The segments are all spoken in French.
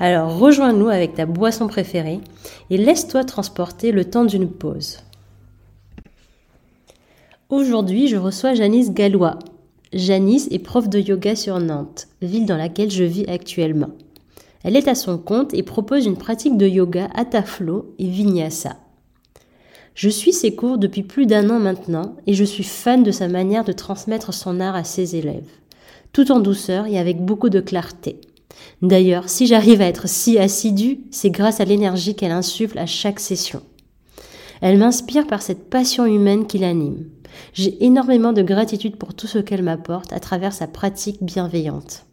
Alors rejoins-nous avec ta boisson préférée et laisse-toi transporter le temps d'une pause. Aujourd'hui, je reçois Janice Gallois. Janice est prof de yoga sur Nantes, ville dans laquelle je vis actuellement. Elle est à son compte et propose une pratique de yoga Ataflo et Vinyasa. Je suis ses cours depuis plus d'un an maintenant et je suis fan de sa manière de transmettre son art à ses élèves, tout en douceur et avec beaucoup de clarté. D'ailleurs, si j'arrive à être si assidue, c'est grâce à l'énergie qu'elle insuffle à chaque session. Elle m'inspire par cette passion humaine qui l'anime. J'ai énormément de gratitude pour tout ce qu'elle m'apporte à travers sa pratique bienveillante.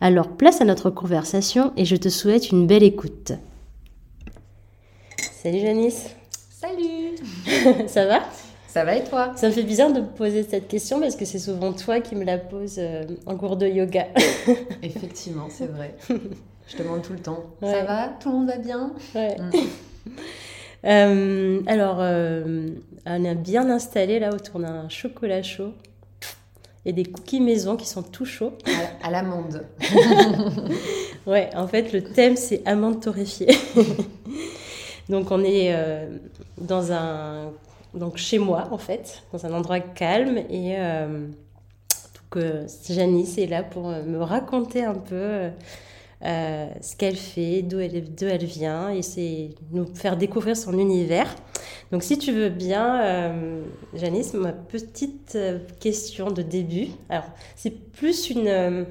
Alors place à notre conversation et je te souhaite une belle écoute. Salut Janice. Salut Ça va? Ça va et toi? Ça me fait bizarre de me poser cette question parce que c'est souvent toi qui me la poses euh, en cours de yoga. Effectivement, c'est vrai. Je te demande tout le temps. Ça va? Tout le monde va bien? Ouais. Mm. Euh, alors, euh, on est bien installé là autour d'un chocolat chaud et des cookies maison qui sont tout chauds. À, l'amande. ouais, en fait, le thème c'est amande torréfiée. donc, on est dans un donc chez moi en fait, dans un endroit calme et euh, donc Janice est là pour me raconter un peu euh, ce qu'elle fait, d'où elle, elle vient et c'est nous faire découvrir son univers. Donc si tu veux bien, euh, Janice, ma petite question de début. Alors c'est plus une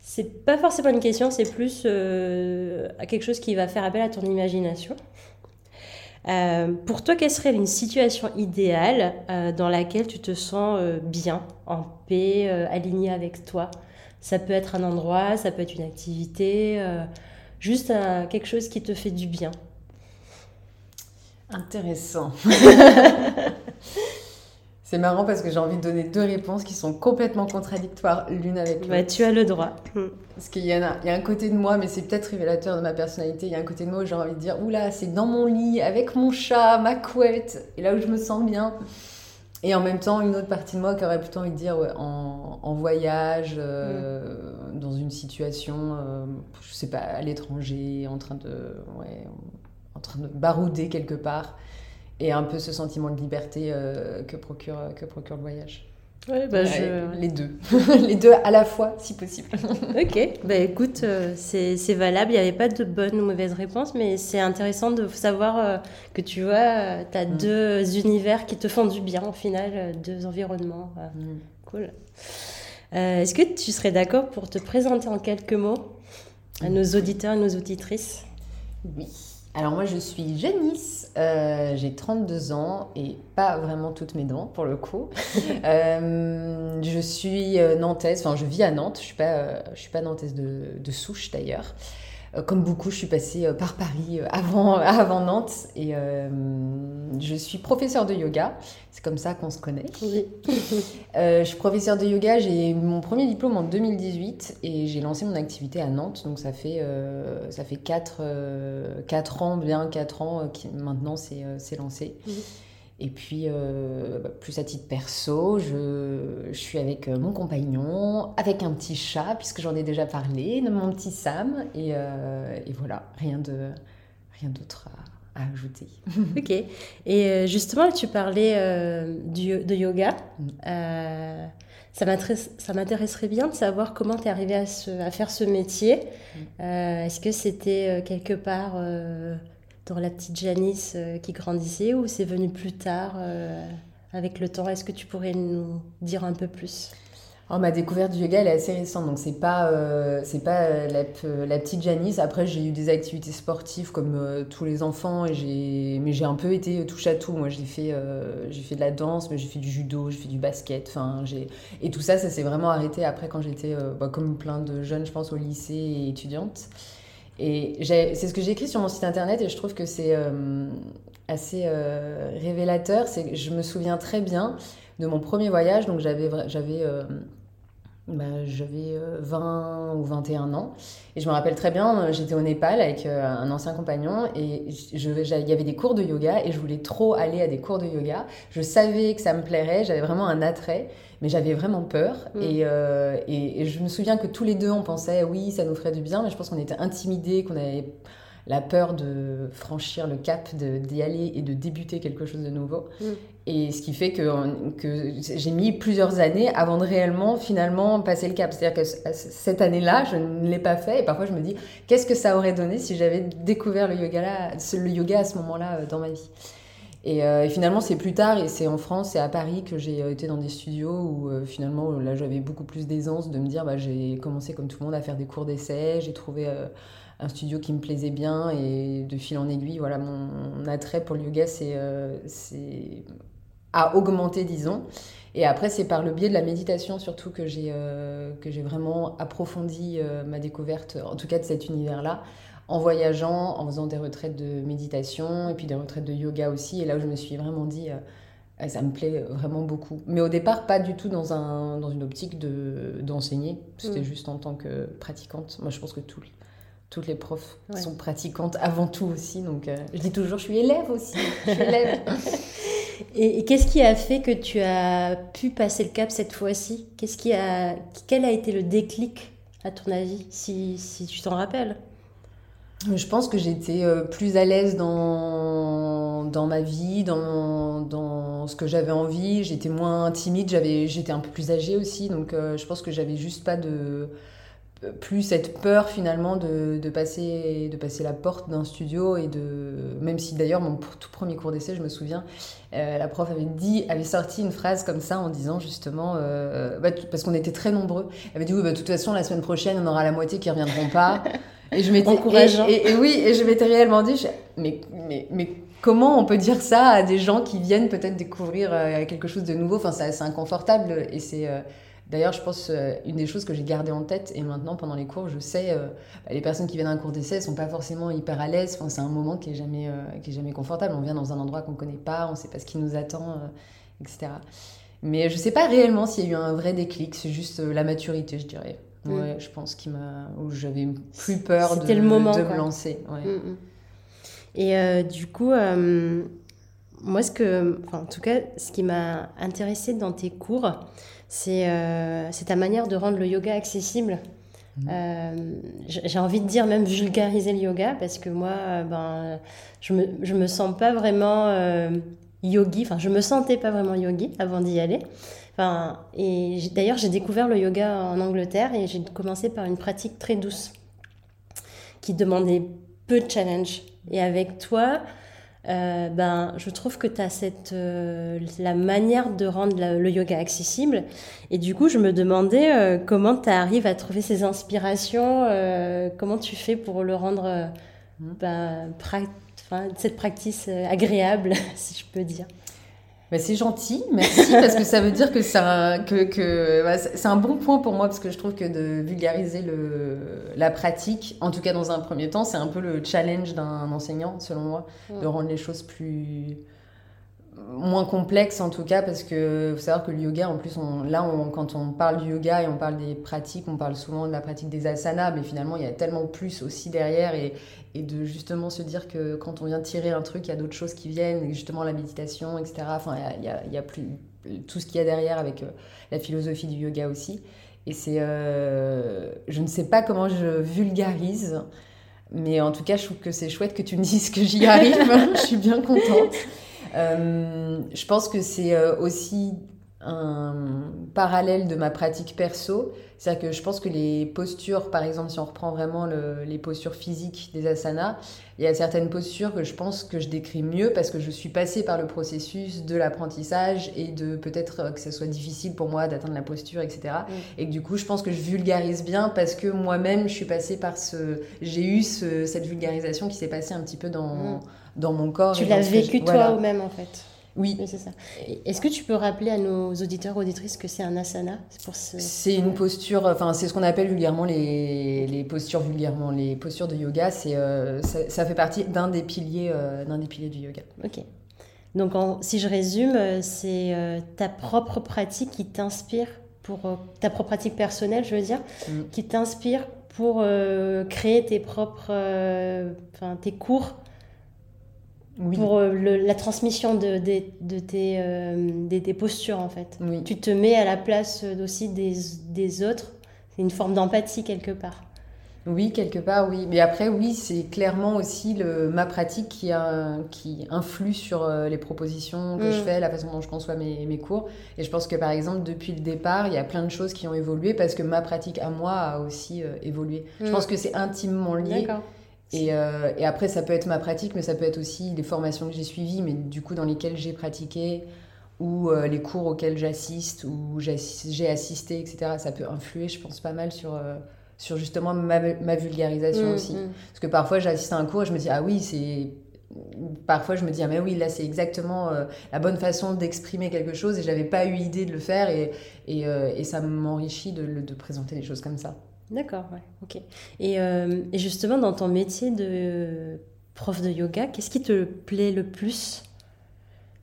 c'est pas forcément une question, c'est plus quelque chose qui va faire appel à ton imagination. Euh, pour toi, quelle serait une situation idéale euh, dans laquelle tu te sens euh, bien, en paix, aligné avec toi? Ça peut être un endroit, ça peut être une activité, juste quelque chose qui te fait du bien. Intéressant. C'est marrant parce que j'ai envie de donner deux réponses qui sont complètement contradictoires l'une avec l'autre. Bah, tu as le droit. Hmm. Parce qu'il y, en a, il y a un côté de moi, mais c'est peut-être révélateur de ma personnalité. Il y a un côté de moi où j'ai envie de dire Oula, c'est dans mon lit, avec mon chat, ma couette, et là où je me sens bien. Et en même temps, une autre partie de moi qui aurait plutôt envie de dire en, voyage, euh, hmm. dans une situation, euh, je sais pas, à l'étranger, en train de, ouais, en train de barouder quelque part et un peu ce sentiment de liberté euh, que, procure, que procure le voyage. Ouais, bah je... Les deux. les deux à la fois, si possible. ok, bah écoute, euh, c'est valable. Il n'y avait pas de bonne ou mauvaise réponse, mais c'est intéressant de savoir euh, que tu vois, tu as mm. deux univers qui te font du bien au final, deux environnements. Mm. Cool. Est-ce que tu serais d'accord pour te présenter en quelques mots à nos auditeurs et nos auditrices? Oui. Alors moi je suis Janice, euh, j'ai 32 ans et pas vraiment toutes mes dents pour le coup. Euh, je suis euh, nantaise, enfin je vis à Nantes, je suis pas, je suis pas nantaise de, de souche d'ailleurs. Euh, comme beaucoup, je suis passée euh, par Paris euh, avant, avant Nantes et je suis professeure de yoga. C'est comme ça qu'on se connaît. je suis professeure de yoga. J'ai mon premier diplôme en 2018 et j'ai lancé mon activité à Nantes. Donc ça fait, ça fait 4, 4 ans, bien 4 ans qui maintenant c'est lancé. Et puis, euh, plus à titre perso, je, je, suis avec euh, mon compagnon, avec un petit chat, puisque j'en ai déjà parlé, mon petit Sam. Et, euh, et voilà, rien d'autre rien à, à, ajouter. ok. Et justement, tu parlais du, de yoga. Mm. ça m'intéresserait bien de savoir comment tu es arrivée à, à, faire ce métier. Mm. Est-ce que c'était quelque part dans la petite Janice euh, qui grandissait ou c'est venu plus tard euh, avec le temps? Est-ce que tu pourrais nous dire un peu plus? Oh, ma découverte du yoga, est assez récente, donc c'est pas, euh, pas la, petite Janice. Après, j'ai eu des activités sportives comme tous les enfants, et mais j'ai un peu été touche à tout. Moi, j'ai fait, fait de la danse, mais j'ai fait du judo, j'ai fait du basket. Et tout ça, ça s'est vraiment arrêté après quand j'étais, bah, comme plein de jeunes, je pense, au lycée et étudiante. Et c'est ce que j'ai écrit sur mon site internet et je trouve que c'est euh, assez euh, révélateur. C'est je me souviens très bien de mon premier voyage. Donc j'avais j'avais euh, bah, j'avais 20 ou 21 ans. Et je me rappelle très bien, j'étais au Népal avec un ancien compagnon et il y avait des cours de yoga et je voulais trop aller à des cours de yoga. Je savais que ça me plairait, j'avais vraiment un attrait mais j'avais vraiment peur. Mm. Euh, et, et, je me souviens que tous les deux, on pensait, oui, ça nous ferait du bien, mais je pense qu'on était intimidés, qu'on avait la peur de franchir le cap, d'y aller et de débuter quelque chose de nouveau. Mm. Et ce qui fait que, que j'ai mis plusieurs années avant de réellement, finalement, passer le cap. C'est-à-dire que cette année-là, je ne l'ai pas fait. Et parfois, je me dis, qu'est-ce que ça aurait donné si j'avais découvert le yoga, là, le yoga à ce moment-là euh, dans ma vie? Euh, et, finalement, c'est plus tard, et c'est en France et à Paris que j'ai euh, été dans des studios où euh, finalement, là, j'avais beaucoup plus d'aisance de me dire, bah, j'ai commencé comme tout le monde à faire des cours d'essai, j'ai trouvé un studio qui me plaisait bien, et de fil en aiguille, voilà, mon, attrait pour le yoga, c'est a augmenté, disons. Et après, c'est par le biais de la méditation surtout que j'ai que j'ai vraiment approfondi ma découverte, en tout cas de cet univers-là en voyageant, en faisant des retraites de méditation et puis des retraites de yoga aussi. Et là où je me suis vraiment dit, euh, ça me plaît vraiment beaucoup. Mais au départ, pas du tout dans, un, dans une optique d'enseigner. C'était mm. juste en tant que pratiquante. Moi, je pense que tout, toutes les profs sont pratiquantes avant tout aussi. Donc, euh, je dis toujours, je suis élève aussi. Je suis élève. et, qu'est-ce qui a fait que tu as pu passer le cap cette fois-ci? Qu'est-ce qui a, quel a été le déclic à ton avis, si, si tu t'en rappelles? Je pense que j'étais euh, plus à l'aise dans, dans ma vie, dans, dans ce que j'avais envie. J'étais moins timide, j'étais un peu plus âgée aussi. Donc euh, je pense que j'avais juste pas de plus cette peur finalement de, de, passer, de passer la porte d'un studio et de même si d'ailleurs mon tout premier cours d'essai je me souviens euh, la prof avait dit avait sorti une phrase comme ça en disant justement bah, parce qu'on était très nombreux elle avait dit oui bah, de toute façon la semaine prochaine on aura la moitié qui reviendront pas Et je m'étais et, et, oui, et je m'étais réellement dit, mais, mais, mais comment on peut dire ça à des gens qui viennent peut-être découvrir euh, quelque chose de nouveau? Enfin, c'est inconfortable. Et c'est euh, d'ailleurs, je pense, euh, une des choses que j'ai gardées en tête. Et maintenant, pendant les cours, je sais, les personnes qui viennent à un cours d'essai sont pas forcément hyper à l'aise. Enfin, c'est un moment qui est jamais, qui est jamais confortable. On vient dans un endroit qu'on connaît pas, on sait pas ce qui nous attend, etc. Mais je sais pas réellement s'il y a eu un vrai déclic. C'est juste la maturité, je dirais. Mm. Ouais, je pense qu'il m'a où j'avais plus peur de, le moment, de me lancer. Ouais. Mm, mm. Et euh, du coup, euh, moi, ce que, en tout cas, ce qui m'a intéressé dans tes cours, c'est euh, ta manière de rendre le yoga accessible. J'ai envie de dire même vulgariser le yoga parce que moi, ben, je me, je me sens pas vraiment yogi, enfin, je me sentais pas vraiment yogi avant d'y aller. Enfin, et d'ailleurs, j'ai découvert le yoga en Angleterre et j'ai commencé par une pratique très douce qui demandait peu de challenge. Et avec toi, euh, ben, je trouve que tu as cette, euh, la manière de rendre le yoga accessible. Et du coup, je me demandais euh, comment tu arrives à trouver ces inspirations, comment tu fais pour le rendre, mmh. ben, cette pratique agréable, si je peux dire. Bah, c'est gentil, merci, parce que ça veut dire que c'est un, que, que, bah, c'est un bon point pour moi, parce que je trouve que de vulgariser le, la pratique, en tout cas dans un premier temps, c'est un peu le challenge d'un enseignant, selon moi, de rendre les choses plus moins complexe en tout cas parce que faut savoir que le yoga en plus on, là quand on parle du yoga et on parle des pratiques on parle souvent de la pratique des asanas mais finalement il y a tellement plus aussi derrière et, et de justement se dire que quand on vient tirer un truc il y a d'autres choses qui viennent justement la méditation etc enfin il y a, il y a plus tout ce qu'il y a derrière avec euh, la philosophie du yoga aussi. Et c'est euh, je ne sais pas comment je vulgarise mais en tout cas je trouve que c'est chouette que tu me dises que j'y arrive. Je suis bien contente euh, je pense que c'est euh, aussi un parallèle de ma pratique perso. C'est-à-dire que je pense que les postures, par exemple, si on reprend vraiment les postures physiques des asanas, il y a certaines postures que je pense que je décris mieux parce que je suis passée par le processus de l'apprentissage et de peut-être que ce soit difficile pour moi d'atteindre la posture, etc. Mm. Et que du coup, je pense que je vulgarise bien parce que moi-même, je suis passée par ce... J'ai eu cette vulgarisation qui s'est passée un petit peu dans... Mm dans mon corps. Tu l'as vécu toi-même en fait. Oui. c'est ça. Est-ce que tu peux rappeler à nos auditeurs auditrices que c'est un asana pour C'est une posture, enfin c'est ce qu'on appelle vulgairement les, les, postures vulgairement les postures de yoga. C'est euh, ça, fait partie d'un des piliers euh, d'un des piliers du yoga. Ok. Donc si je résume, euh, c'est ta propre pratique qui t'inspire pour ta propre pratique personnelle, je veux dire, mm. qui t'inspire pour créer tes propres, enfin tes cours pour euh, la transmission de, de, tes, euh, postures en fait. Tu te mets à la place aussi des, des autres. C'est une forme d'empathie quelque part. Oui, quelque part, oui. Mais après, oui, c'est clairement aussi le, ma pratique qui, a, qui influe sur euh, les propositions que je mm. fais, la façon dont je conçois mes, mes, cours. Et je pense que, par exemple, depuis le départ, il y a plein de choses qui ont évolué parce que ma pratique à moi a aussi évolué. Je mm. pense que c'est intimement lié. D'accord. Euh, et, après, ça peut être ma pratique, mais ça peut être aussi les formations que j'ai suivies, mais du coup dans lesquelles j'ai pratiqué, ou euh, les cours auxquels j'assiste, ou j'ai assisté, etc. Ça peut influer, je pense, pas mal sur, euh, sur justement ma, ma vulgarisation mmh, aussi. Mmh. Parce que parfois, j'assiste à un cours et je me dis, ah oui, c'est... Parfois, je me dis, ah mais oui, là, c'est exactement la bonne façon d'exprimer quelque chose et j'avais pas eu idée de le faire et, et, et ça m'enrichit de, de présenter les choses comme ça. D'accord, ok. Et, euh, et, justement, dans ton métier de prof de yoga, qu'est-ce qui te plaît le plus?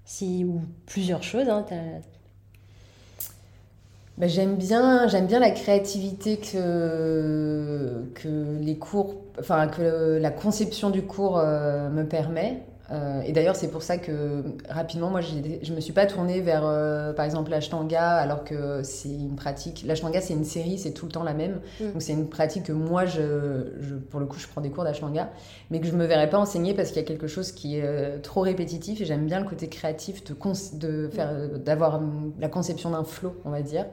Si, Ou plusieurs choses, hein, bah, j'aime bien, bien la créativité que, que les cours, enfin que la conception du cours euh, me permet. Euh, et d'ailleurs, c'est pour ça que rapidement, moi, je ne me suis pas tournée vers, euh, par exemple, l'ashtanga, alors que c'est une pratique. L'ashtanga, c'est une série, c'est tout le temps la même. Mm. Donc, c'est une pratique que moi, je, je, pour le coup, je prends des cours d'ashtanga, mais que je ne me verrais pas enseigner parce qu'il y a quelque chose qui est euh, trop répétitif et j'aime bien le côté créatif de, de faire, d'avoir la conception d'un flow, on va dire.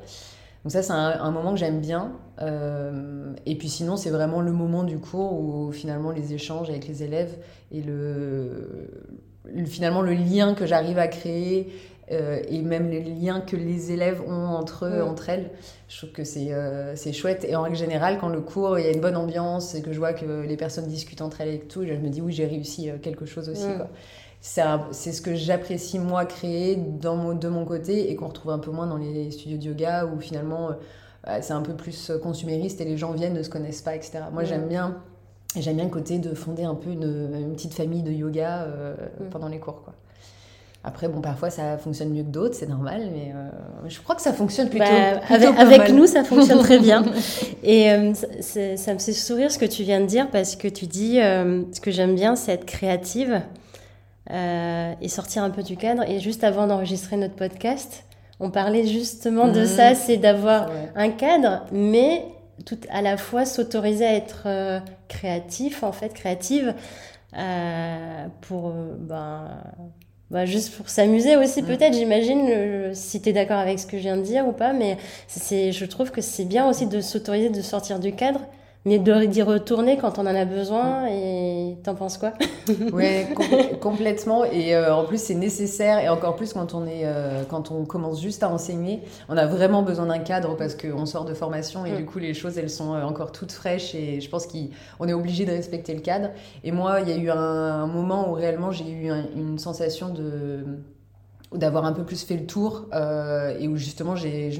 Donc ça, c'est un, moment que j'aime bien. Euh, et puis sinon, c'est vraiment le moment du cours où finalement les échanges avec les élèves et le, finalement le lien que j'arrive à créer euh, et même les liens que les élèves ont entre eux, entre elles, je trouve que c'est euh, chouette. Et en règle générale, quand le cours, il y a une bonne ambiance et que je vois que les personnes discutent entre elles et tout, je me dis oui, j'ai réussi quelque chose aussi. Quoi c'est ce que j'apprécie moi créer dans mon, de mon côté et qu'on retrouve un peu moins dans les studios de yoga où finalement euh, c'est un peu plus consumériste et les gens viennent, ne se connaissent pas, etc. Moi j'aime bien, j'aime bien le côté de fonder un peu une, une petite famille de yoga euh, mm. pendant les cours. Quoi. Après, bon, parfois ça fonctionne mieux que d'autres, c'est normal, mais euh, je crois que ça fonctionne plutôt. Bah, avec, nous, ça fonctionne très bien. Et ça me fait sourire ce que tu viens de dire parce que tu dis ce que j'aime bien, c'est être créative. Euh, et sortir un peu du cadre. Et juste avant d'enregistrer notre podcast, on parlait justement de mmh. ça, c'est d'avoir un cadre, mais tout à la fois s'autoriser à être euh, créatif, en fait, créative, euh, pour ben, bah, juste pour s'amuser aussi mmh. peut-être, j'imagine, si tu es d'accord avec ce que je viens de dire ou pas, mais c'est, je trouve que c'est bien aussi de s'autoriser de sortir du cadre mais d'y retourner quand on en a besoin. Et t'en penses quoi? Oui, complètement. Et euh, en plus, c'est nécessaire. Et encore plus quand on, est, euh, quand on commence juste à enseigner. On a vraiment besoin d'un cadre parce qu'on sort de formation et mm. du coup, les choses, elles sont euh, encore toutes fraîches. Et je pense qu'on est obligé de respecter le cadre. Et moi, il y a eu un, moment où réellement j'ai eu une sensation de d'avoir un peu plus fait le tour euh, et où justement j'ai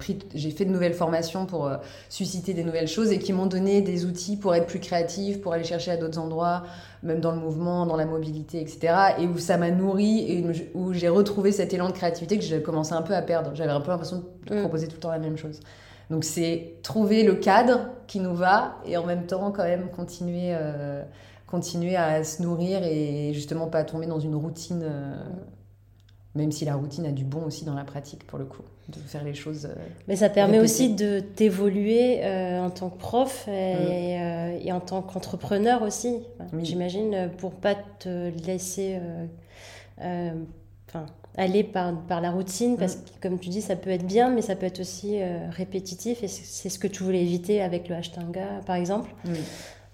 fait de nouvelles formations pour euh, susciter des nouvelles choses et qui m'ont donné des outils pour être plus créatif, pour aller chercher à d'autres endroits, même dans le mouvement, dans la mobilité, etc. Et où ça m'a nourri et où j'ai retrouvé cet élan de créativité que j'ai commencé un peu à perdre. J'avais un peu l'impression de mm. proposer tout le temps la même chose. Donc c'est trouver le cadre qui nous va et en même temps quand même continuer, euh, continuer à se nourrir et justement pas tomber dans une routine. Même si la routine a du bon aussi dans la pratique, pour le coup, de faire les choses. Euh, Mais ça permet aussi de t'évoluer euh, en tant que prof et, mm. euh, et en tant qu'entrepreneur aussi. J'imagine, pour pas te laisser enfin, aller par, par la routine, parce mm. que, comme tu dis, ça peut être bien, mais ça peut être aussi répétitif. Et c'est ce que tu voulais éviter avec le hashtag, par exemple.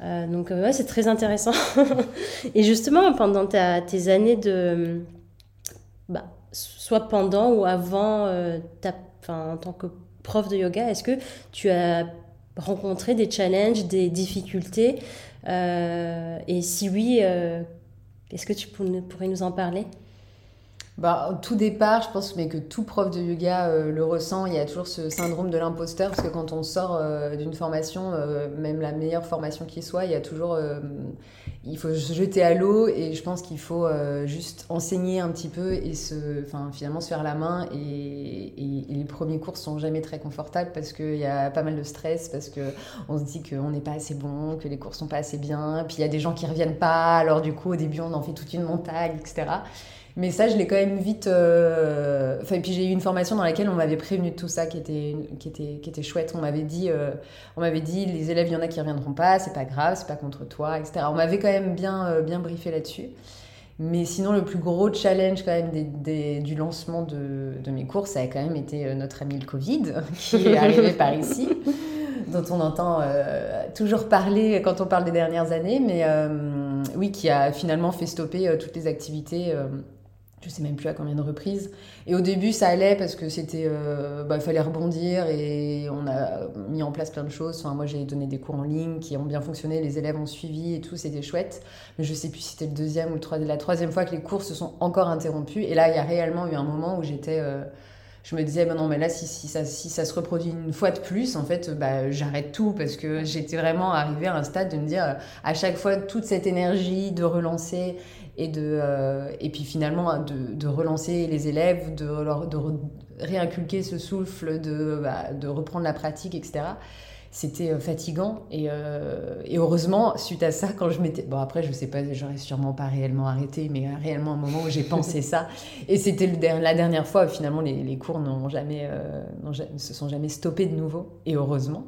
donc, ouais, c'est très intéressant. et justement, pendant tes années de bah, soit pendant ou avant euh, en tant que prof de yoga, est-ce que tu as rencontré des challenges, des difficultés euh, Et si oui, euh, est-ce que tu pourrais nous en parler? Bah, tout départ, je pense mais que tout prof de yoga euh, le ressent. Il y a toujours ce syndrome de l'imposteur parce que quand on sort euh, d'une formation, euh, même la meilleure formation qui soit, il y a toujours, il faut se jeter à l'eau et je pense qu'il faut juste enseigner un petit peu et se, enfin finalement se faire la main. Et, et les premiers cours sont jamais très confortables parce qu'il y a pas mal de stress, parce que on se dit qu'on n'est pas assez bon, que les cours sont pas assez bien, puis il y a des gens qui reviennent pas. Alors du coup, au début, on en fait toute une montagne, etc. Mais ça, je l'ai quand même vite. Euh... Enfin, puis j'ai eu une formation dans laquelle on m'avait prévenu de tout ça, qui était, qui était, qui était chouette. On m'avait dit, euh... on m'avait dit, les élèves, il y en a qui reviendront pas, c'est pas grave, c'est pas contre toi, etc. On m'avait quand même bien, euh, bien briefé là-dessus. Mais sinon, le plus gros challenge quand même des, des, du lancement de, de, mes cours, ça a quand même été notre ami le Covid, qui est arrivé par ici, dont on entend toujours parler quand on parle des dernières années, mais oui, qui a finalement fait stopper toutes les activités je sais même plus à combien de reprises. Et au début, ça allait parce que c'était, euh, bah, fallait rebondir et on a mis en place plein de choses. Moi, j'ai donné des cours en ligne qui ont bien fonctionné, les élèves ont suivi et tout, c'était chouette. Mais je sais plus si c'était le deuxième ou la troisième fois que les cours se sont encore interrompus. Et là, il y a réellement eu un moment où j'étais, euh, je me disais, bah non, mais là, si, si, ça, si ça se reproduit une fois de plus, en fait, bah, j'arrête tout parce que j'étais vraiment arrivée à un stade de me dire, à chaque fois, toute cette énergie de relancer et, de, euh, et puis finalement de, relancer les élèves, de, leur, de réinculquer ce souffle, de, bah, de reprendre la pratique, etc. C'était euh, fatigant et, euh, et, heureusement, suite à ça, quand je m'étais... Bon après, je sais pas, j'aurais sûrement pas réellement arrêté, mais réellement un moment où j'ai pensé ça. Et c'était la dernière fois, finalement, les, les cours n'ont jamais, ne se sont jamais stoppés de nouveau, et heureusement.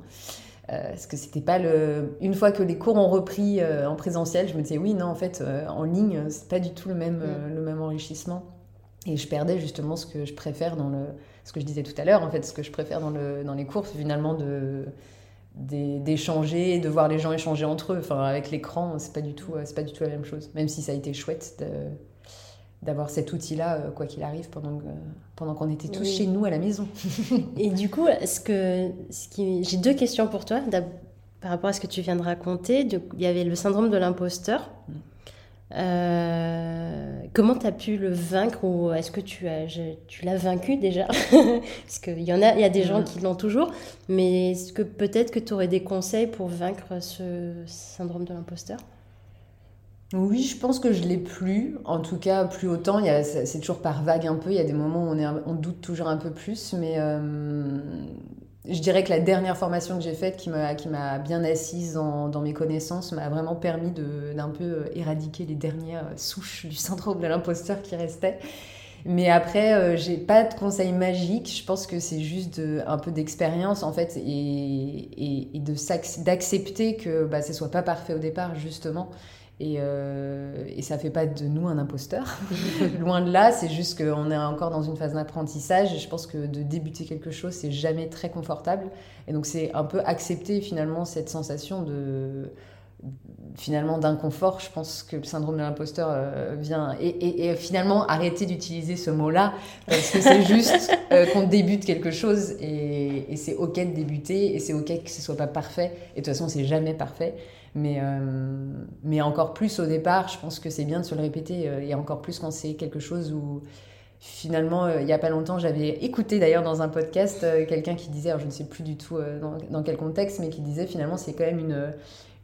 Euh, parce que c'était pas le. Une fois que les cours ont repris euh, en présentiel, je me disais oui, non, en fait, euh, en ligne, c'est pas du tout le même, mm. le même enrichissement. Et je perdais justement ce que je préfère dans le. Ce que je disais tout à l'heure, en fait, ce que je préfère dans, le, dans les cours, finalement de d'échanger, de voir les gens échanger entre eux. Enfin, avec l'écran, c'est pas du tout, c'est pas du tout la même chose. Même si ça a été chouette de, d'avoir cet outil-là, euh, quoi qu'il arrive, pendant, pendant qu'on était tous chez nous à la maison. Et du coup, ce que, ce qui... j'ai deux questions pour toi. Par rapport à ce que tu viens de raconter, il y avait le syndrome de l'imposteur. Mm. Euh, comment tu as pu le vaincre ou est-ce que tu, as, tu l'as vaincu déjà? Parce qu'il y en a, il y a des gens mm. qui l'ont toujours, mais est-ce que peut-être que tu aurais des conseils pour vaincre ce syndrome de l'imposteur? Oui, je pense que je l'ai plus. En tout cas, plus autant. C'est toujours par vague un peu. Il y a des moments où on, est, on doute toujours un peu plus. Mais euh, je dirais que la dernière formation que j'ai faite, qui m'a bien assise dans, mes connaissances, m'a vraiment permis d'un peu euh, éradiquer les dernières souches du syndrome de l'imposteur qui restaient. Mais après, euh, j'ai pas de conseils magiques. Je pense que c'est juste un peu d'expérience en fait et d'accepter que bah, ce soit pas parfait au départ justement et, euh, et, ça fait pas de nous un imposteur. Loin de là, c'est juste qu'on est encore dans une phase d'apprentissage. Et je pense que de débuter quelque chose, c'est jamais très confortable. Et donc, c'est un peu accepter finalement cette sensation de finalement d'inconfort. Je pense que le syndrome de l'imposteur euh, vient et, et, finalement arrêter d'utiliser ce mot-là parce que c'est juste euh, qu'on débute quelque chose et, et c'est ok de débuter et c'est ok que ce soit pas parfait. Et de toute façon, c'est jamais parfait. Mais, euh, mais encore plus au départ, je pense que c'est bien de se le répéter, euh, et encore plus quand c'est quelque chose où finalement, euh, il n'y a pas longtemps, j'avais écouté d'ailleurs dans un podcast quelqu'un qui disait, alors je ne sais plus du tout dans, quel contexte, mais qui disait finalement c'est quand même une,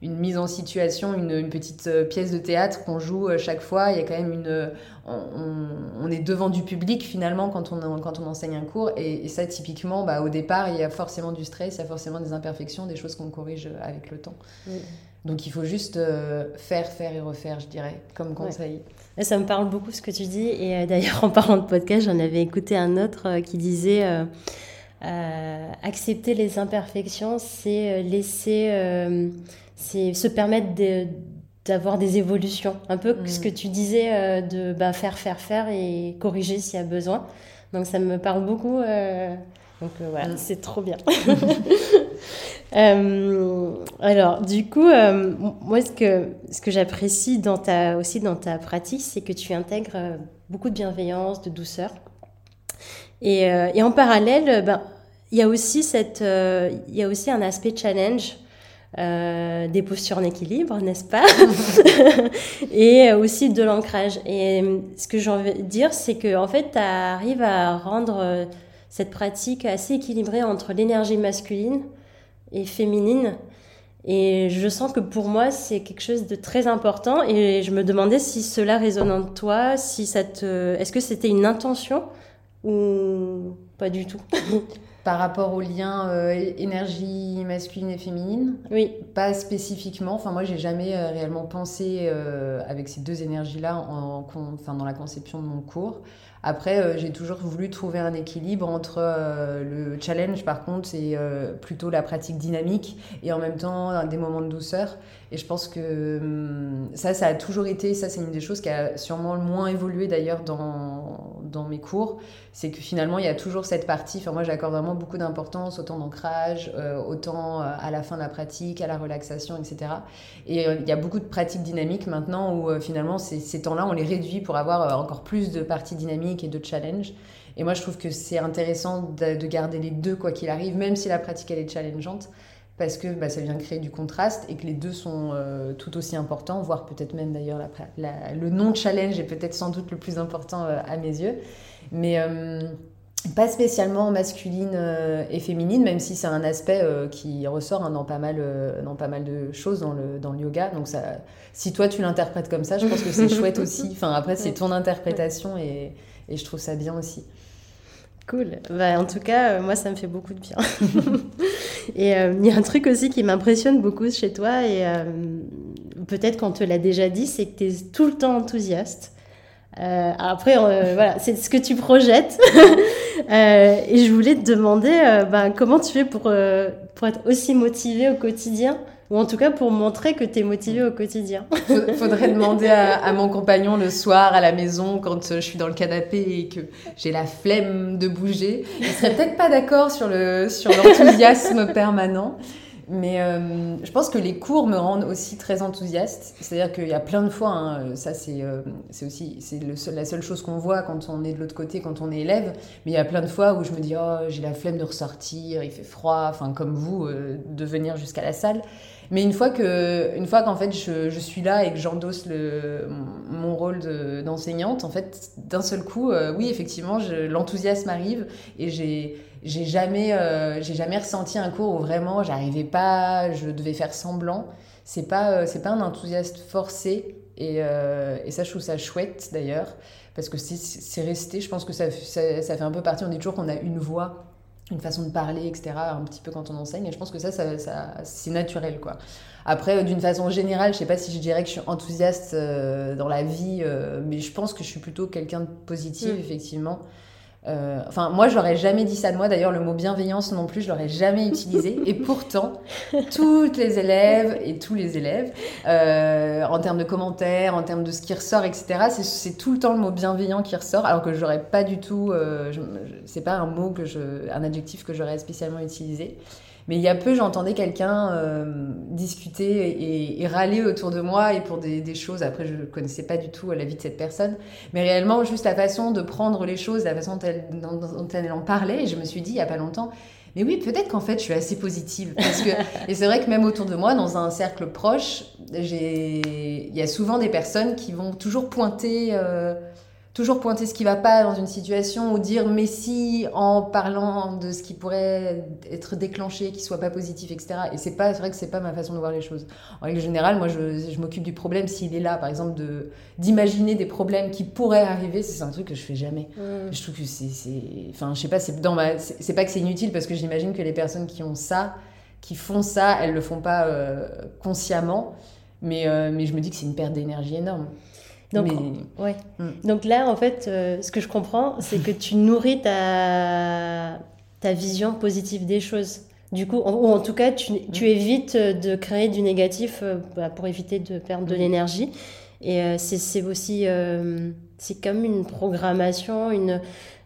une mise en situation, une, une petite pièce de théâtre qu'on joue chaque fois. Il y a quand même une. On, est devant du public finalement quand on, quand on enseigne un cours. Et, ça, typiquement, bah, au départ, il y a forcément du stress, il y a forcément des imperfections, des choses qu'on corrige avec le temps. Donc il faut juste euh, faire, faire et refaire, je dirais, comme conseil. Ça me parle beaucoup ce que tu dis. Et euh, d'ailleurs, en parlant de podcast, j'en avais écouté un autre euh, qui disait accepter les imperfections, c'est laisser, c'est se permettre d'avoir des évolutions. Un peu ce mm. que tu disais de bah, faire, faire, faire et corriger s'il y a besoin. Donc ça me parle beaucoup. Donc voilà, mm. c'est trop bien. Euh, alors, du coup, euh, moi, ce que, ce que j'apprécie dans ta, aussi dans ta pratique, c'est que tu intègres euh, beaucoup de bienveillance, de douceur. Et, et en parallèle, ben, il y a aussi cette, il y a aussi un aspect challenge euh, des postures en équilibre, n'est-ce pas? Et aussi de l'ancrage. Et ce que j'ai envie de dire, c'est que en fait, tu arrives à rendre cette pratique assez équilibrée entre l'énergie masculine et féminine. Et je sens que pour moi, c'est quelque chose de très important. Et je me demandais si cela résonne en toi, si ça te... Est-ce que c'était une intention ou pas du tout? Par rapport au lien euh, énergie masculine et féminine? Oui. Pas spécifiquement. Enfin, moi, j'ai jamais euh, réellement pensé euh, avec ces deux énergies-là en, enfin, dans la conception de mon cours. Après, euh, j'ai toujours voulu trouver un équilibre entre euh, le challenge, par contre, c'est euh, plutôt la pratique dynamique et en même temps des moments de douceur. Et je pense que hum, ça, ça a toujours été, ça c'est une des choses qui a sûrement le moins évolué d'ailleurs dans, dans mes cours, c'est que finalement il y a toujours cette partie, enfin moi j'accorde vraiment beaucoup d'importance, autant d'ancrage, autant à la fin de la pratique, à la relaxation, etc. Et il y a beaucoup de pratiques dynamiques maintenant où finalement ces, temps-là on les réduit pour avoir encore plus de parties dynamiques et de challenge. Et moi, je trouve que c'est intéressant de, garder les deux, quoi qu'il arrive, même si la pratique, elle est challengeante, parce que bah, ça vient créer du contraste et que les deux sont euh, tout aussi importants, voire peut-être même d'ailleurs le non-challenge est peut-être sans doute le plus important euh, à mes yeux. Mais euh, pas spécialement masculine et féminine, même si c'est un aspect qui ressort hein, dans, pas mal, dans pas mal de choses dans le, dans le yoga. Donc ça, si toi tu l'interprètes comme ça, je pense que c'est chouette aussi. Enfin, après, c'est ton interprétation et, et, je trouve ça bien aussi. Cool. Bah, en tout cas, euh, moi, ça me fait beaucoup de bien. et euh, il y a un truc aussi qui m'impressionne beaucoup chez toi, et euh, peut-être qu'on te l'a déjà dit, c'est que tu es tout le temps enthousiaste. après, voilà, c'est ce que tu projettes. et je voulais te demander ben, comment tu fais pour, pour être aussi motivé au quotidien ou en tout cas pour montrer que tu es motivé au quotidien. Faudrait demander à, mon compagnon le soir à la maison quand je suis dans le canapé et que j'ai la flemme de bouger. Il serait peut-être pas d'accord sur le sur l'enthousiasme permanent. Mais euh, je pense que les cours me rendent aussi très enthousiaste. C'est-à-dire qu'il y a plein de fois, hein, ça c'est euh, aussi c'est la seule chose qu'on voit quand on est de l'autre côté, quand on est élève. Mais il y a plein de fois où je me dis, oh, j'ai la flemme de ressortir, il fait froid, enfin comme vous, euh, de venir jusqu'à la salle. Mais une fois que, une fois qu'en fait je, je, suis là et que j'endosse le, mon rôle d'enseignante, en fait, d'un seul coup, euh, oui, effectivement, l'enthousiasme arrive et j'ai j'ai jamais, euh, j'ai jamais ressenti un cours où vraiment j'arrivais pas, je devais faire semblant. C'est pas, euh, c'est pas un enthousiasme forcé et, et, ça, je trouve ça chouette d'ailleurs parce que c'est resté. Je pense que ça, ça, ça, fait un peu partie. On dit toujours qu'on a une voix une façon de parler, etc., un petit peu quand on enseigne. Et je pense que ça, ça, c'est naturel, quoi. Après, euh, d'une façon générale, je sais pas si je dirais que je suis enthousiaste euh, dans la vie, euh, mais je pense que je suis plutôt quelqu'un de positif, mm. effectivement. Euh, enfin, moi, je n'aurais jamais dit ça de moi. D'ailleurs, le mot bienveillance non plus, je l'aurais jamais utilisé. Et pourtant, toutes les élèves et tous les élèves, euh, en termes de commentaires, en termes de ce qui ressort, etc., c'est tout le temps le mot bienveillant qui ressort, alors que j'aurais pas du tout. Euh, c'est pas un mot que je, un adjectif que j'aurais spécialement utilisé. Mais il y a peu, j'entendais quelqu'un euh, discuter et, râler autour de moi et pour des, choses. Après, je ne connaissais pas du tout la vie de cette personne. Mais réellement, juste la façon de prendre les choses, la façon dont elle, en parlait. Et je me suis dit, il n'y a pas longtemps, mais oui, peut-être qu'en fait, je suis assez positive. Parce que, et c'est vrai que même autour de moi, dans un cercle proche, il y a souvent des personnes qui vont toujours pointer. Euh, toujours pointer ce qui va pas dans une situation ou dire mais si en parlant de ce qui pourrait être déclenché, qui soit pas positif, etc. Et c'est pas, vrai que c'est pas ma façon de voir les choses. En règle générale, moi je, je m'occupe du problème s'il est là, par exemple de d'imaginer des problèmes qui pourraient arriver, c'est un truc que je fais jamais. Mm. Je trouve que c'est, enfin je sais pas, c'est dans ma, c'est pas que c'est inutile parce que j'imagine que les personnes qui ont ça, qui font ça, elles le font pas euh, consciemment, mais euh, mais je me dis que c'est une perte d'énergie énorme. Donc, ouais. Mm. Donc là, en fait, euh, ce que je comprends, c'est que tu nourris ta, ta vision positive des choses. Du coup, ou en tout cas, tu, tu évites de créer du négatif euh, bah, pour éviter de perdre de mm. l'énergie. Et euh, c'est aussi, c'est comme une programmation une,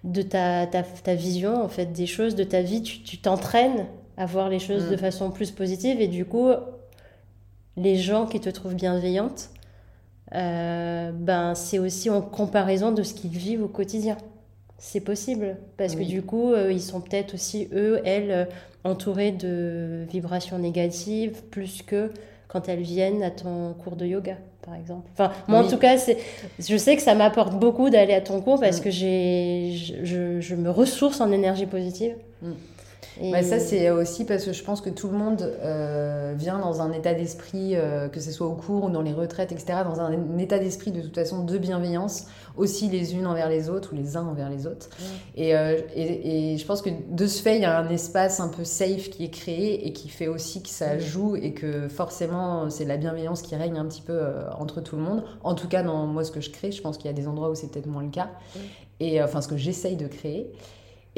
de ta, ta, ta, vision, en fait, des choses, de ta vie. Tu t'entraînes à voir les choses mm. de façon plus positive. Et du coup, les gens qui te trouvent bienveillante, euh, ben, c'est aussi en comparaison de ce qu'ils vivent au quotidien. c'est possible. Parce que du coup, euh, ils sont peut-être aussi, eux, elles, euh, entourés de vibrations négatives, plus que quand elles viennent à ton cours de yoga, par exemple. Enfin, moi, en tout cas, c'est, je sais que ça m'apporte beaucoup d'aller à ton cours parce mm. que j'ai, je, je, me ressource en énergie positive. Bah, ça, c'est aussi parce que je pense que tout le monde euh, vient dans un état d'esprit, euh, que ce soit au cours ou dans les retraites, etc., dans un état d'esprit de toute façon de bienveillance, aussi les unes envers les autres ou les uns envers les autres. Euh, et, et, je pense que de ce fait, il y a un espace un peu safe qui est créé et qui fait aussi que ça joue et que forcément, c'est la bienveillance qui règne un petit peu entre tout le monde. En tout cas, dans moi, ce que je crée, je pense qu'il y a des endroits où c'est peut-être moins le cas. Et enfin, ce que j'essaye de créer.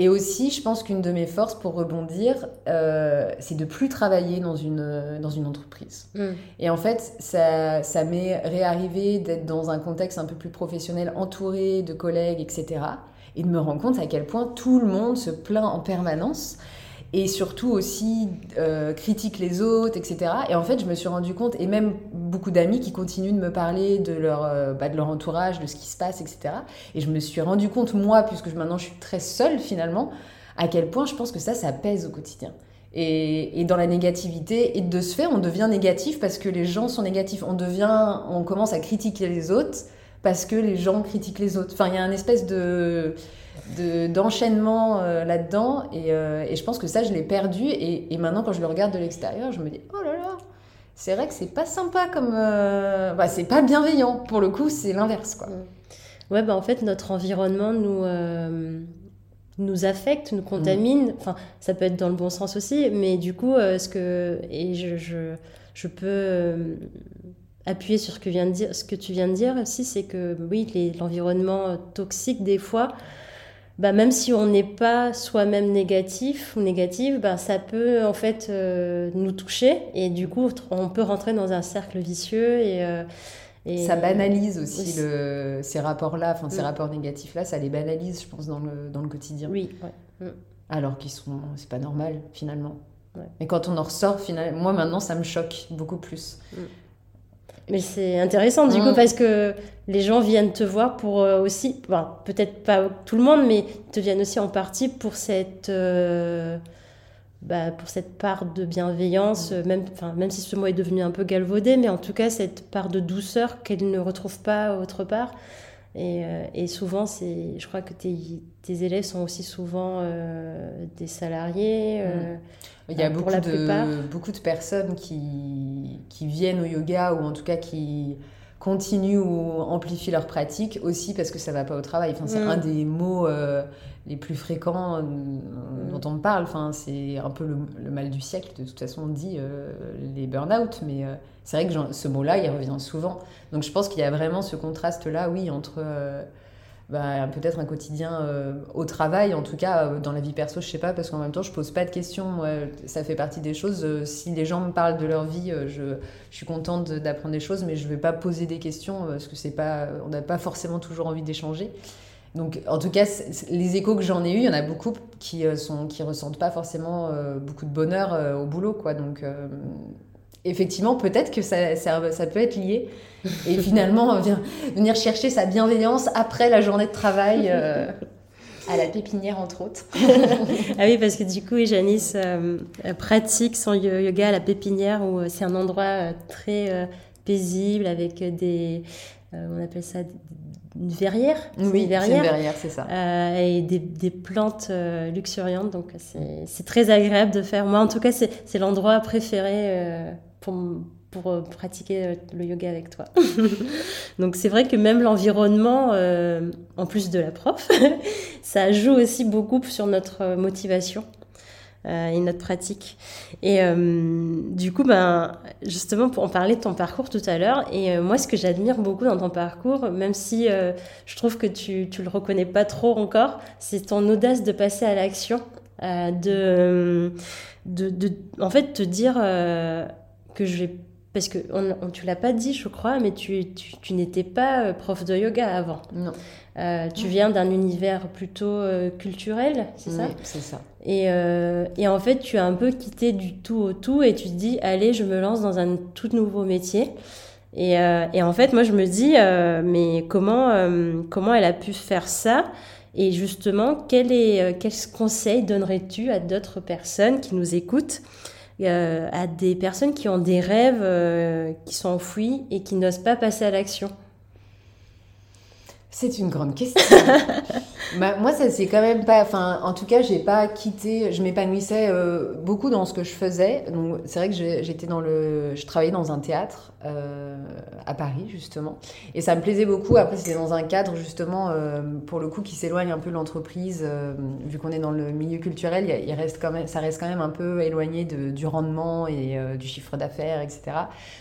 Et aussi, je pense qu'une de mes forces pour rebondir, euh, c'est de plus travailler dans une, dans une entreprise. Mm. Et en fait, ça, ça m'est réarrivé d'être dans un contexte un peu plus professionnel, entouré de collègues, etc. Et de me rendre compte à quel point tout le monde se plaint en permanence et surtout aussi euh, critique les autres, etc. Et en fait, je me suis rendu compte, et même beaucoup d'amis qui continuent de me parler de leur, euh, bah, de leur entourage, de ce qui se passe, etc. Et je me suis rendu compte, moi, puisque maintenant je suis très seule finalement, à quel point je pense que ça, ça pèse au quotidien. Et, et, dans la négativité, et de ce fait, on devient négatif parce que les gens sont négatifs. On devient, on commence à critiquer les autres parce que les gens critiquent les autres. Enfin, il y a une espèce de d'enchaînement euh, là-dedans. Euh, et, je pense que ça, je l'ai perdu. Et, maintenant, quand je le regarde de l'extérieur, je me dis, oh là là, c'est vrai que c'est pas sympa comme... Euh, bah, c'est pas bienveillant. Pour le coup, c'est l'inverse, quoi. Ouais, bah en fait, notre environnement nous, nous affecte, nous contamine. Mm. Enfin, ça peut être dans le bon sens aussi, mais du coup, ce que... Et je, je, je peux appuyer sur ce que, vient de dire, ce que tu viens de dire aussi, c'est que oui, l'environnement toxique, des fois, bah, même si on n'est pas soi-même négatif ou négative, bah, ça peut en fait euh, nous toucher et du coup on peut rentrer dans un cercle vicieux et, euh, et ça banalise aussi, Le, ces rapports-là, enfin ces mm. rapports négatifs-là, ça les banalise, je pense, dans le, dans le quotidien. Oui. Mm. Alors qu'ils sont, c'est pas normal finalement. Mais quand on en ressort, finalement, moi maintenant ça me choque beaucoup plus. Mm. Mais c'est intéressant du coup mm. parce que les gens viennent te voir pour euh, aussi, peut-être pas tout le monde, mais te viennent aussi en partie pour cette, euh, bah, pour cette part de bienveillance, mm. même, même si ce mot est devenu un peu galvaudé, mais en tout cas cette part de douceur qu'elles ne retrouvent pas autre part. Et, euh, et souvent, je crois que tes, tes, élèves sont aussi souvent des salariés. Mm. Il y a beaucoup, de, beaucoup de personnes qui, qui viennent au yoga ou en tout cas qui continuent ou amplifient leur pratique aussi parce que ça va pas au travail. Enfin, c'est mm. un des mots euh, les plus fréquents euh, mm. dont on parle. Enfin, c'est un peu le, mal du siècle. De toute façon, on dit euh, les burn-out, mais c'est vrai que ce mot-là, il revient souvent. Donc, je pense qu'il y a vraiment ce contraste-là, oui, entre bah, peut-être un quotidien euh, au travail, en tout cas euh, dans la vie perso, je sais pas, parce qu'en même temps, je pose pas de questions. ça fait partie des choses. Euh, si les gens me parlent de leur vie, je, suis contente d'apprendre des choses, mais je vais pas poser des questions parce que n'a pas forcément toujours envie d'échanger. Donc, en tout cas, les échos que j'en ai eu, il y en a beaucoup qui sont qui ressentent pas forcément beaucoup de bonheur au boulot, quoi. Donc effectivement, peut-être que ça, ça, peut être lié. Et finalement, venir chercher sa bienveillance après la journée de travail. Euh, à la pépinière, entre autres. ah oui, parce que du coup, Janice euh, pratique son yoga à la pépinière, où euh, c'est un endroit très paisible, avec des... on appelle ça une verrière Oui, une verrière, c'est ça. et des, des plantes luxuriantes, donc c'est très agréable de faire. Moi, en tout cas, c'est l'endroit préféré pour, pour euh, pratiquer euh, le yoga avec toi. Donc c'est vrai que même l'environnement, euh, en plus de la prof, ça joue aussi beaucoup sur notre motivation. Et notre pratique. Et du coup, ben, justement, en parler de ton parcours tout à l'heure, et moi, ce que j'admire beaucoup dans ton parcours, même si je trouve que tu ne le reconnais pas trop encore, c'est ton audace de passer à l'action, de, de, en fait, te dire que je vais parce que on, tu l'as pas dit, je crois, mais tu, tu, n'étais pas euh, prof de yoga avant. Non. Euh, tu viens d'un univers plutôt euh, culturel, c'est ça C'est ça. Et, et, en fait, tu as un peu quitté du tout au tout et tu te dis, allez, je me lance dans un tout nouveau métier. Et, et en fait, moi, je me dis, mais comment, comment elle a pu faire ça? Et justement, quel, est, quel conseil donnerais-tu à d'autres personnes qui nous écoutent à des personnes qui ont des rêves qui sont enfouis et qui n'osent pas passer à l'action? C'est une grande question. bah, moi, ça c'est quand même pas. Enfin, en tout cas, j'ai pas quitté. Je m'épanouissais euh, beaucoup dans ce que je faisais. Donc, c'est vrai que j'étais dans le. Je travaillais dans un théâtre euh, à Paris justement, et ça me plaisait beaucoup. Après, c'était dans un cadre justement euh, pour le coup qui s'éloigne un peu de l'entreprise, vu qu'on est dans le milieu culturel. Il, reste quand même, ça reste quand même un peu éloigné de, du rendement et du chiffre d'affaires, etc.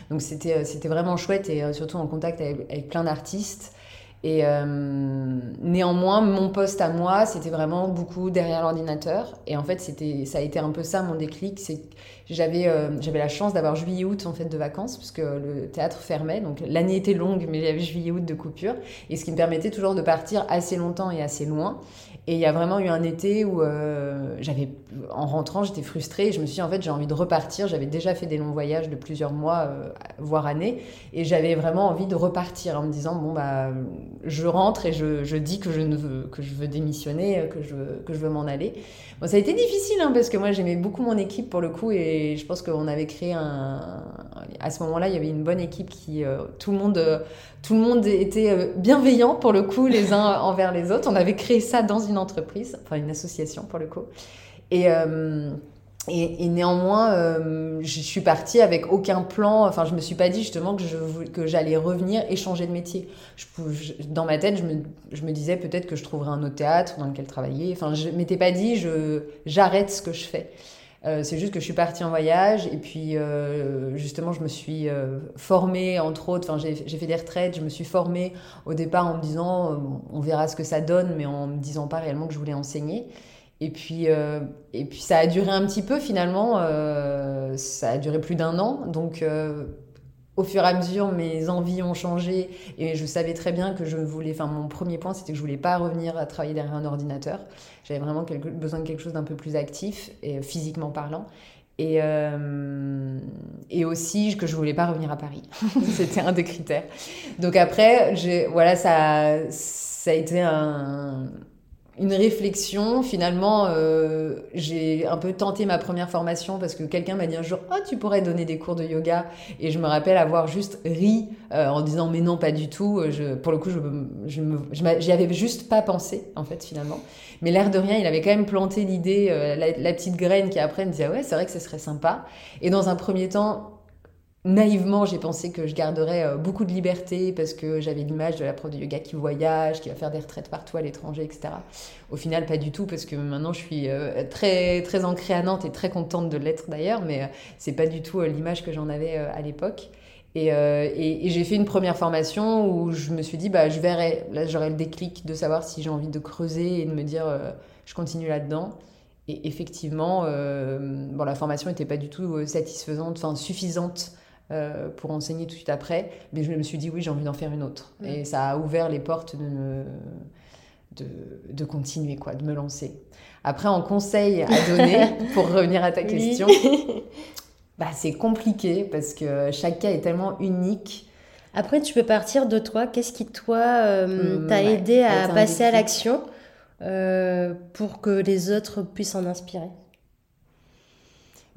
Donc, c'était c'était vraiment chouette et surtout en contact avec plein d'artistes. Et euh, néanmoins, mon poste à moi, c'était vraiment beaucoup derrière l'ordinateur. Et en fait, c'était, ça a été un peu ça mon déclic. C'est j'avais, euh, j'avais la chance d'avoir juillet-août en fait de vacances puisque le théâtre fermait. Donc l'année était longue, mais avait juillet-août de coupure. Et ce qui me permettait toujours de partir assez longtemps et assez loin. Et il y a vraiment eu un été où euh, j'avais, en rentrant, j'étais frustrée. Et je me suis dit, en fait, j'ai envie de repartir. J'avais déjà fait des longs voyages de plusieurs mois, euh, voire années. Et j'avais vraiment envie de repartir en me disant, bon, bah, je rentre et je, dis que je, veux, que je veux démissionner, que je que je veux m'en aller. Bon, ça a été difficile hein, parce que moi, j'aimais beaucoup mon équipe pour le coup. Et je pense qu'on avait créé un. À ce moment-là, il y avait une bonne équipe qui. Euh, tout le monde tout le monde était euh, bienveillant pour le coup, les uns envers les autres. On avait créé ça dans une entreprise, enfin une association pour le coup. Et, euh, néanmoins, euh, je suis partie avec aucun plan. Enfin, je me suis pas dit justement que, je, que j'allais revenir et changer de métier. Dans ma tête, je me, je me disais peut-être que je trouverais un autre théâtre dans lequel travailler. Enfin, je m'étais pas dit je, j'arrête ce que je fais. Euh, c'est juste que je suis partie en voyage et puis euh, justement je me suis euh, formée entre autres, enfin j'ai fait des retraites, je me suis formée au départ en me disant on verra ce que ça donne mais en me disant pas réellement que je voulais enseigner. Et puis, et puis ça a duré un petit peu finalement, ça a duré plus d'un an donc au fur et à mesure, mes envies ont changé et je savais très bien que je voulais. Enfin, mon premier point, c'était que je voulais pas revenir à travailler derrière un ordinateur. J'avais vraiment besoin de quelque chose d'un peu plus actif et physiquement parlant. Et, euh, et aussi que je voulais pas revenir à Paris. c'était un des critères. Donc après, voilà, ça, ça a été un, une réflexion. Finalement, euh, j'ai un peu tenté ma première formation parce que quelqu'un m'a dit un jour, oh, tu pourrais donner des cours de yoga. Et je me rappelle avoir juste ri euh, en disant, mais non, pas du tout. Pour le coup, je, j'y avais juste pas pensé, en fait, finalement. Mais l'air de rien, il avait quand même planté l'idée, euh, la, la, petite graine qui après me disait, ouais, c'est vrai que ce serait sympa. Et dans un premier temps, naïvement, j'ai pensé que je garderais euh, beaucoup de liberté parce que j'avais l'image de la prof de yoga qui voyage, qui va faire des retraites partout à l'étranger, etc. Au final, pas du tout parce que maintenant je suis euh, très très ancrée à Nantes et très contente de l'être d'ailleurs, mais euh, c'est pas du tout l'image que j'en avais à l'époque. Et, j'ai fait une première formation où je me suis dit, bah, je verrai, là j'aurai le déclic de savoir si j'ai envie de creuser et de me dire, je continue là-dedans. Et effectivement, bon, la formation n'était pas du tout satisfaisante, enfin suffisante euh, pour enseigner tout de suite après. Mais je me suis dit, oui, j'ai envie d'en faire une autre. Mm. Et ça a ouvert les portes de, de, de, continuer, quoi, de me lancer. Après, en conseil à donner, pour revenir à ta question, bah, c'est compliqué parce que chaque cas est tellement unique. Après, tu peux partir de toi. Qu'est-ce qui, toi, euh, mm, t'a aidé à passer à l'action euh, pour que les autres puissent en inspirer?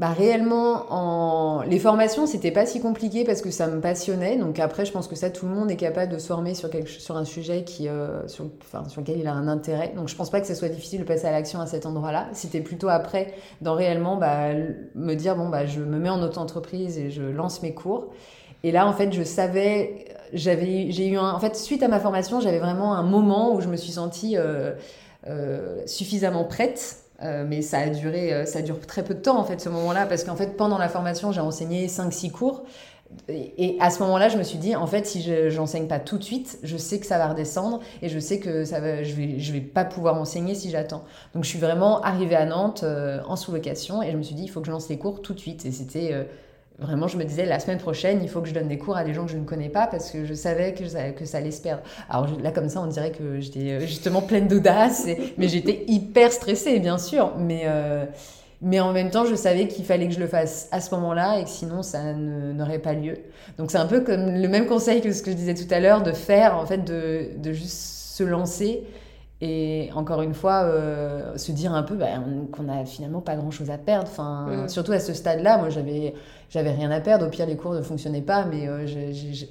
Bah réellement, en... les formations, c'était pas si compliqué parce que ça me passionnait. Donc après, je pense que ça, tout le monde est capable de se former sur, quelque... sur un sujet qui, euh, sur... Enfin, sur lequel il a un intérêt. Donc je pense pas que ce soit difficile de passer à l'action à cet endroit-là. C'était plutôt après, dans réellement bah, me dire, bon, bah, je me mets en auto-entreprise et je lance mes cours. Et là, en fait, je savais, j'avais, j'ai eu un, en fait, suite à ma formation, j'avais vraiment un moment où je me suis sentie euh, euh, suffisamment prête euh, mais ça a duré, euh, ça dure très peu de temps en fait ce moment-là parce qu'en fait pendant la formation j'ai enseigné 5-6 cours. Et, à ce moment-là je me suis dit en fait si je n'enseigne pas tout de suite je sais que ça va redescendre et je sais que ça va, je vais je vais pas pouvoir enseigner si j'attends. Donc je suis vraiment arrivée à Nantes euh, en sous-location et je me suis dit il faut que je lance les cours tout de suite. Et c'était Vraiment, je me disais, la semaine prochaine, il faut que je donne des cours à des gens que je ne connais pas parce que je savais que ça, que ça allait se perdre. Alors là, comme ça, on dirait que j'étais euh, justement pleine d'audace, mais j'étais hyper stressée, bien sûr. Mais, euh, mais en même temps, je savais qu'il fallait que je le fasse à ce moment-là et que sinon, ça n'aurait pas lieu. Donc c'est un peu comme le même conseil que ce que je disais tout à l'heure, de faire, en fait, de, de juste se lancer Et encore une fois, euh, se dire un peu bah, qu'on n'a finalement pas grand chose à perdre. Enfin, Surtout à ce stade-là, moi j'avais, j'avais rien à perdre. Au pire, les cours ne fonctionnaient pas, mais euh,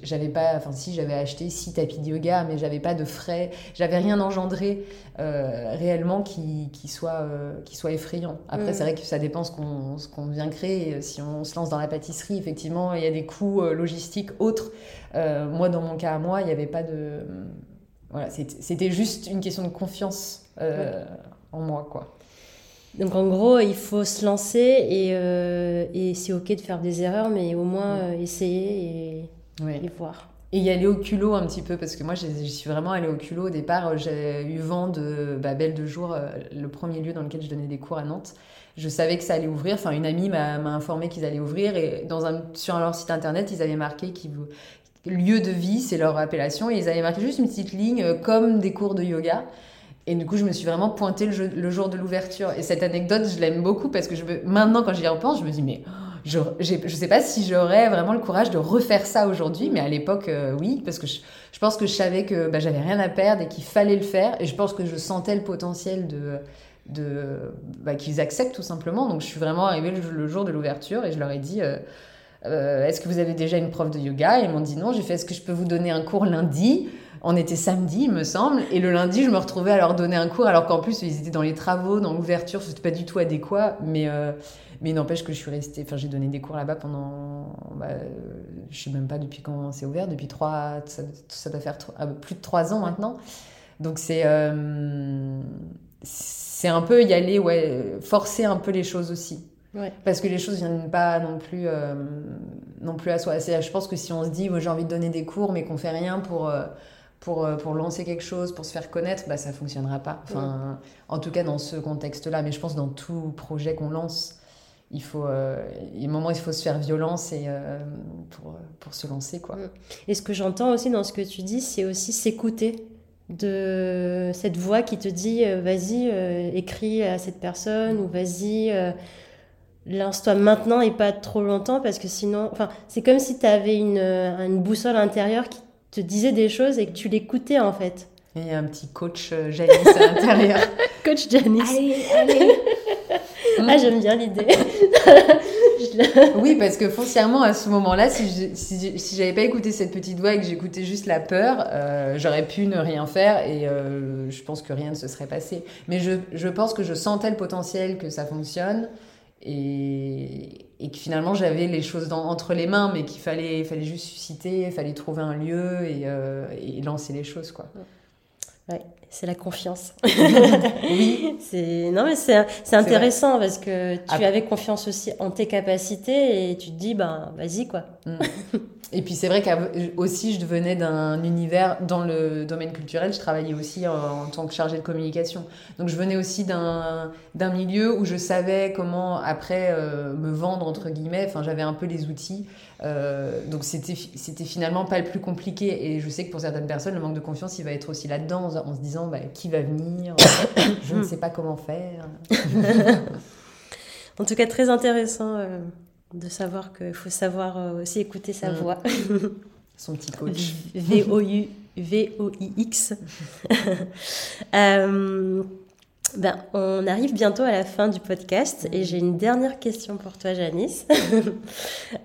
j'avais pas. Enfin, si j'avais acheté six tapis de yoga, mais j'avais pas de frais. J'avais rien engendré euh, réellement qui, qui, soit, qui soit effrayant. Après, c'est vrai que ça dépend ce qu'on, ce qu'on vient créer. Si on se lance dans la pâtisserie, effectivement, il y a des coûts logistiques autres. moi, dans mon cas à moi, il n'y avait pas de voilà, c'était juste une question de confiance euh, en moi, quoi. Donc en gros, il faut se lancer et, euh, et c'est ok de faire des erreurs, mais au moins euh, essayer et, voir. Et y aller au culot un petit peu, parce que moi j'y suis vraiment allée au culot. Au départ, j'ai eu vent de bah, Belle de Jour, le premier lieu dans lequel je donnais des cours à Nantes. Je savais que ça allait ouvrir. Enfin, une amie m'a informé qu'ils allaient ouvrir et dans un, sur leur site internet, ils avaient marqué qu'ils lieu de vie, c'est leur appellation, et ils avaient marqué juste une petite ligne euh, comme des cours de yoga. Et du coup, je me suis vraiment pointée le, jour de l'ouverture. Et cette anecdote, je l'aime beaucoup parce que je maintenant, quand j'y repense, je me dis, mais je ne sais pas si j'aurais vraiment le courage de refaire ça aujourd'hui, mais à l'époque, euh, oui, parce que je, pense que je savais que bah, j'avais rien à perdre et qu'il fallait le faire. Et je pense que je sentais le potentiel de, de bah, qu'ils acceptent tout simplement. Donc, je suis vraiment arrivée le, jour de l'ouverture et je leur ai dit. Euh, euh, est-ce que vous avez déjà une prof de yoga? Ils m'ont dit non. J'ai fait est-ce que je peux vous donner un cours lundi? On était samedi, il me semble. Et le lundi, je me retrouvais à leur donner un cours, alors qu'en plus, ils étaient dans les travaux, dans l'ouverture. C'était pas du tout adéquat. Mais, euh, mais n'empêche que je suis restée. Enfin, j'ai donné des cours là-bas pendant. Bah, je sais même pas depuis quand c'est ouvert. Depuis trois. Ça, doit faire euh, plus de trois ans maintenant. Donc c'est. c'est un peu y aller, ouais, forcer un peu les choses aussi. Parce que les choses viennent pas non plus, euh, non plus à soi. Je pense que si on se dit, j'ai envie de donner des cours, mais qu'on fait rien pour, euh, pour, euh, pour lancer quelque chose, pour se faire connaître, bah, ça fonctionnera pas. Enfin, En tout cas, dans ce contexte-là. Mais je pense dans tout projet qu'on lance, il faut, il y a un moment où il faut se faire violence et, pour, pour se lancer. Quoi. Et ce que j'entends aussi dans ce que tu dis, c'est aussi s'écouter de cette voix qui te dit vas-y écris à cette personne ou vas-y lance-toi maintenant et pas trop longtemps parce que sinon, enfin, c'est comme si tu avais une, euh, une, boussole intérieure qui te disait des choses et que tu l'écoutais en fait. Et un petit coach euh, Janice à l'intérieur. coach Janice. Allez, allez. ah, j'aime bien l'idée. oui, parce que foncièrement, à ce moment-là, si, si, si j'avais pas écouté cette petite voix et que j'écoutais juste la peur, euh, j'aurais pu ne rien faire et je pense que rien ne se serait passé. Mais je, je pense que je sentais le potentiel que ça fonctionne et, et que finalement j'avais les choses entre les mains, mais qu'il fallait, fallait juste susciter, il fallait trouver un lieu et, euh, et, lancer les choses. quoi. Ouais, c'est la confiance. oui. C'est non mais c'est intéressant parce que tu avais confiance aussi en tes capacités et tu te dis ben vas-y quoi. Mm. Et puis c'est vrai qu'aussi je venais d'un univers dans le domaine culturel, je travaillais aussi en, tant que chargée de communication. Donc je venais aussi d'un milieu où je savais comment après euh, me vendre entre guillemets, enfin j'avais un peu les outils. Euh, donc c'était finalement pas le plus compliqué et je sais que pour certaines personnes le manque de confiance il va être aussi là-dedans en, se disant bah, qui va venir, je ne sais pas comment faire. en tout cas très intéressant. Euh, de savoir qu'il faut savoir euh, aussi écouter sa mm. voix. Son petit coach. V-O-U-V-O-I-X. euh, ben, on arrive bientôt à la fin du podcast et j'ai une dernière question pour toi, Janice.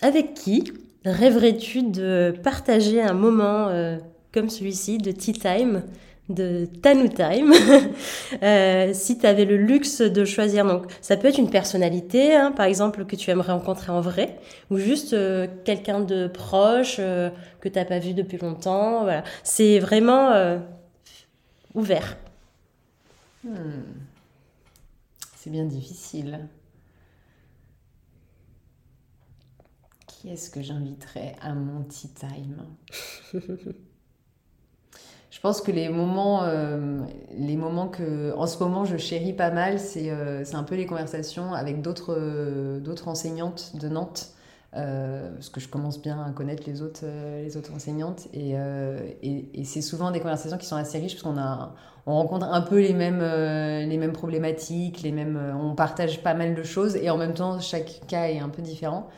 avec qui rêverais-tu de partager un moment comme celui-ci de tea time de Tanu Time, euh, si tu avais le luxe de choisir. Donc, ça peut être une personnalité, hein, par exemple, que tu aimerais rencontrer en vrai, ou juste euh, quelqu'un de proche euh, que tu n'as pas vu depuis longtemps. Voilà. C'est vraiment ouvert. Hmm. C'est bien difficile. Qui est-ce que j'inviterais à mon tea time? Je pense que les moments, euh, les moments que, en ce moment, je chéris pas mal, c'est euh, un peu les conversations avec d'autres euh, enseignantes de Nantes. parce que je commence bien à connaître les autres, les autres enseignantes. Et, et, et c'est souvent des conversations qui sont assez riches parce qu'on on rencontre un peu les mêmes, les mêmes problématiques, les mêmes, on partage pas mal de choses et en même temps, chaque cas est un peu différent.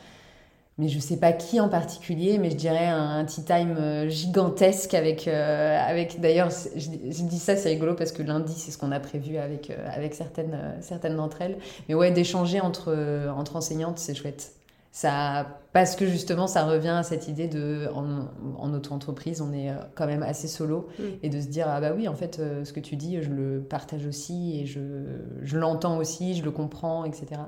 Mais je sais pas qui en particulier, mais je dirais un, tea time euh, gigantesque avec, euh, avec d'ailleurs, je, dis ça, c'est rigolo parce que lundi, c'est ce qu'on a prévu avec, euh, avec certaines, certaines d'entre elles. Mais ouais, d'échanger entre, entre enseignantes, c'est chouette. Ça, parce que justement, ça revient à cette idée de, en, en auto-entreprise, on est quand même assez solo mm. et de se dire, ah bah oui, en fait, ce que tu dis, je le partage aussi et je, je l'entends aussi, je le comprends, etc.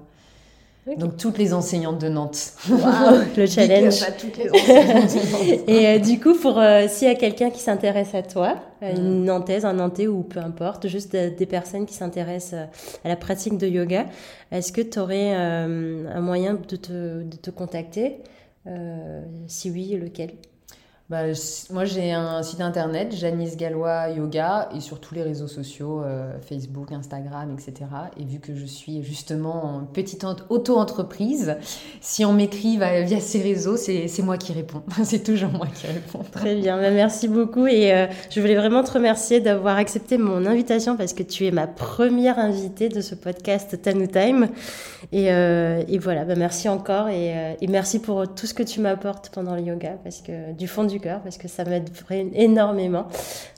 Donc toutes les enseignantes de Nantes. le challenge. et euh, du coup, pour euh, s'il y a quelqu'un qui s'intéresse à toi, une mm. Nantaise, un Nantais ou peu importe, juste euh, des personnes qui s'intéressent à la pratique de yoga, est-ce que tu aurais un moyen de te, de te contacter Si oui, lequel? Bah, moi, j'ai un site internet, Janice Gallois Yoga, et sur tous les réseaux sociaux, euh, Facebook, Instagram, etc. Et vu que je suis justement en petite auto-entreprise, si on m'écrit via ces réseaux, c'est moi qui réponds. c'est toujours moi qui réponds. Très bien, bah, merci beaucoup. Et euh, je voulais vraiment te remercier d'avoir accepté mon invitation parce que tu es ma première invitée de ce podcast Tanu Time. Et, euh, et voilà, bah, merci encore et, et merci pour tout ce que tu m'apportes pendant le yoga parce que du fond du parce que ça m'aide énormément.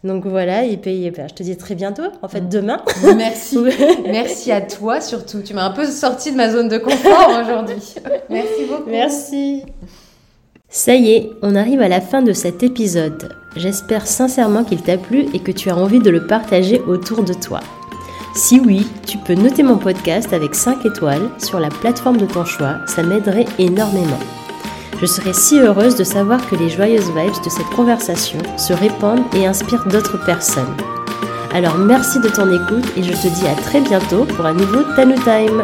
Donc voilà, et puis ben, je te dis très bientôt, en fait demain. Merci. Merci à toi surtout. Tu m'as un peu sorti de ma zone de confort aujourd'hui. Merci beaucoup. Merci. Ça y est, on arrive à la fin de cet épisode. J'espère sincèrement qu'il t'a plu et que tu as envie de le partager autour de toi. Si oui, tu peux noter mon podcast avec 5 étoiles sur la plateforme de ton choix, ça m'aiderait énormément. Je serais si heureuse de savoir que les joyeuses vibes de cette conversation se répandent et inspirent d'autres personnes. Alors merci de ton écoute et je te dis à très bientôt pour un nouveau Tanu Time.